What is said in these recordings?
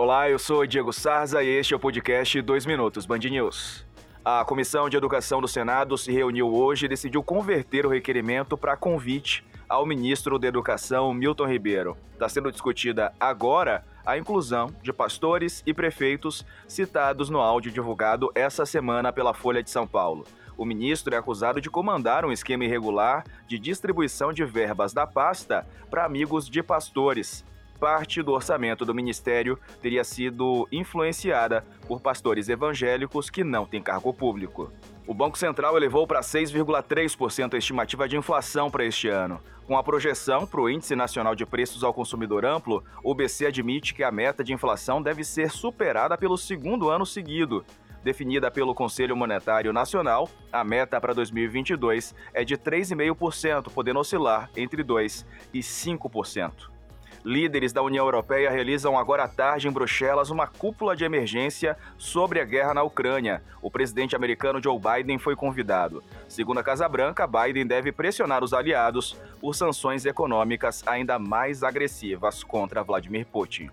Olá, eu sou Diego Sarza e este é o podcast 2 Minutos Band News. A Comissão de Educação do Senado se reuniu hoje e decidiu converter o requerimento para convite ao ministro da Educação, Milton Ribeiro. Está sendo discutida agora a inclusão de pastores e prefeitos citados no áudio divulgado essa semana pela Folha de São Paulo. O ministro é acusado de comandar um esquema irregular de distribuição de verbas da pasta para amigos de pastores parte do orçamento do ministério teria sido influenciada por pastores evangélicos que não têm cargo público. O Banco Central elevou para 6,3% a estimativa de inflação para este ano. Com a projeção para o Índice Nacional de Preços ao Consumidor Amplo, o BC admite que a meta de inflação deve ser superada pelo segundo ano seguido. Definida pelo Conselho Monetário Nacional, a meta para 2022 é de 3,5%, podendo oscilar entre 2% e 5%. Líderes da União Europeia realizam agora à tarde em Bruxelas uma cúpula de emergência sobre a guerra na Ucrânia. O presidente americano Joe Biden foi convidado. Segundo a Casa Branca, Biden deve pressionar os aliados por sanções econômicas ainda mais agressivas contra Vladimir Putin.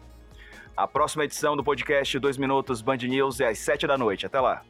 A próxima edição do podcast 2 Minutos Band News é às 7 da noite. Até lá.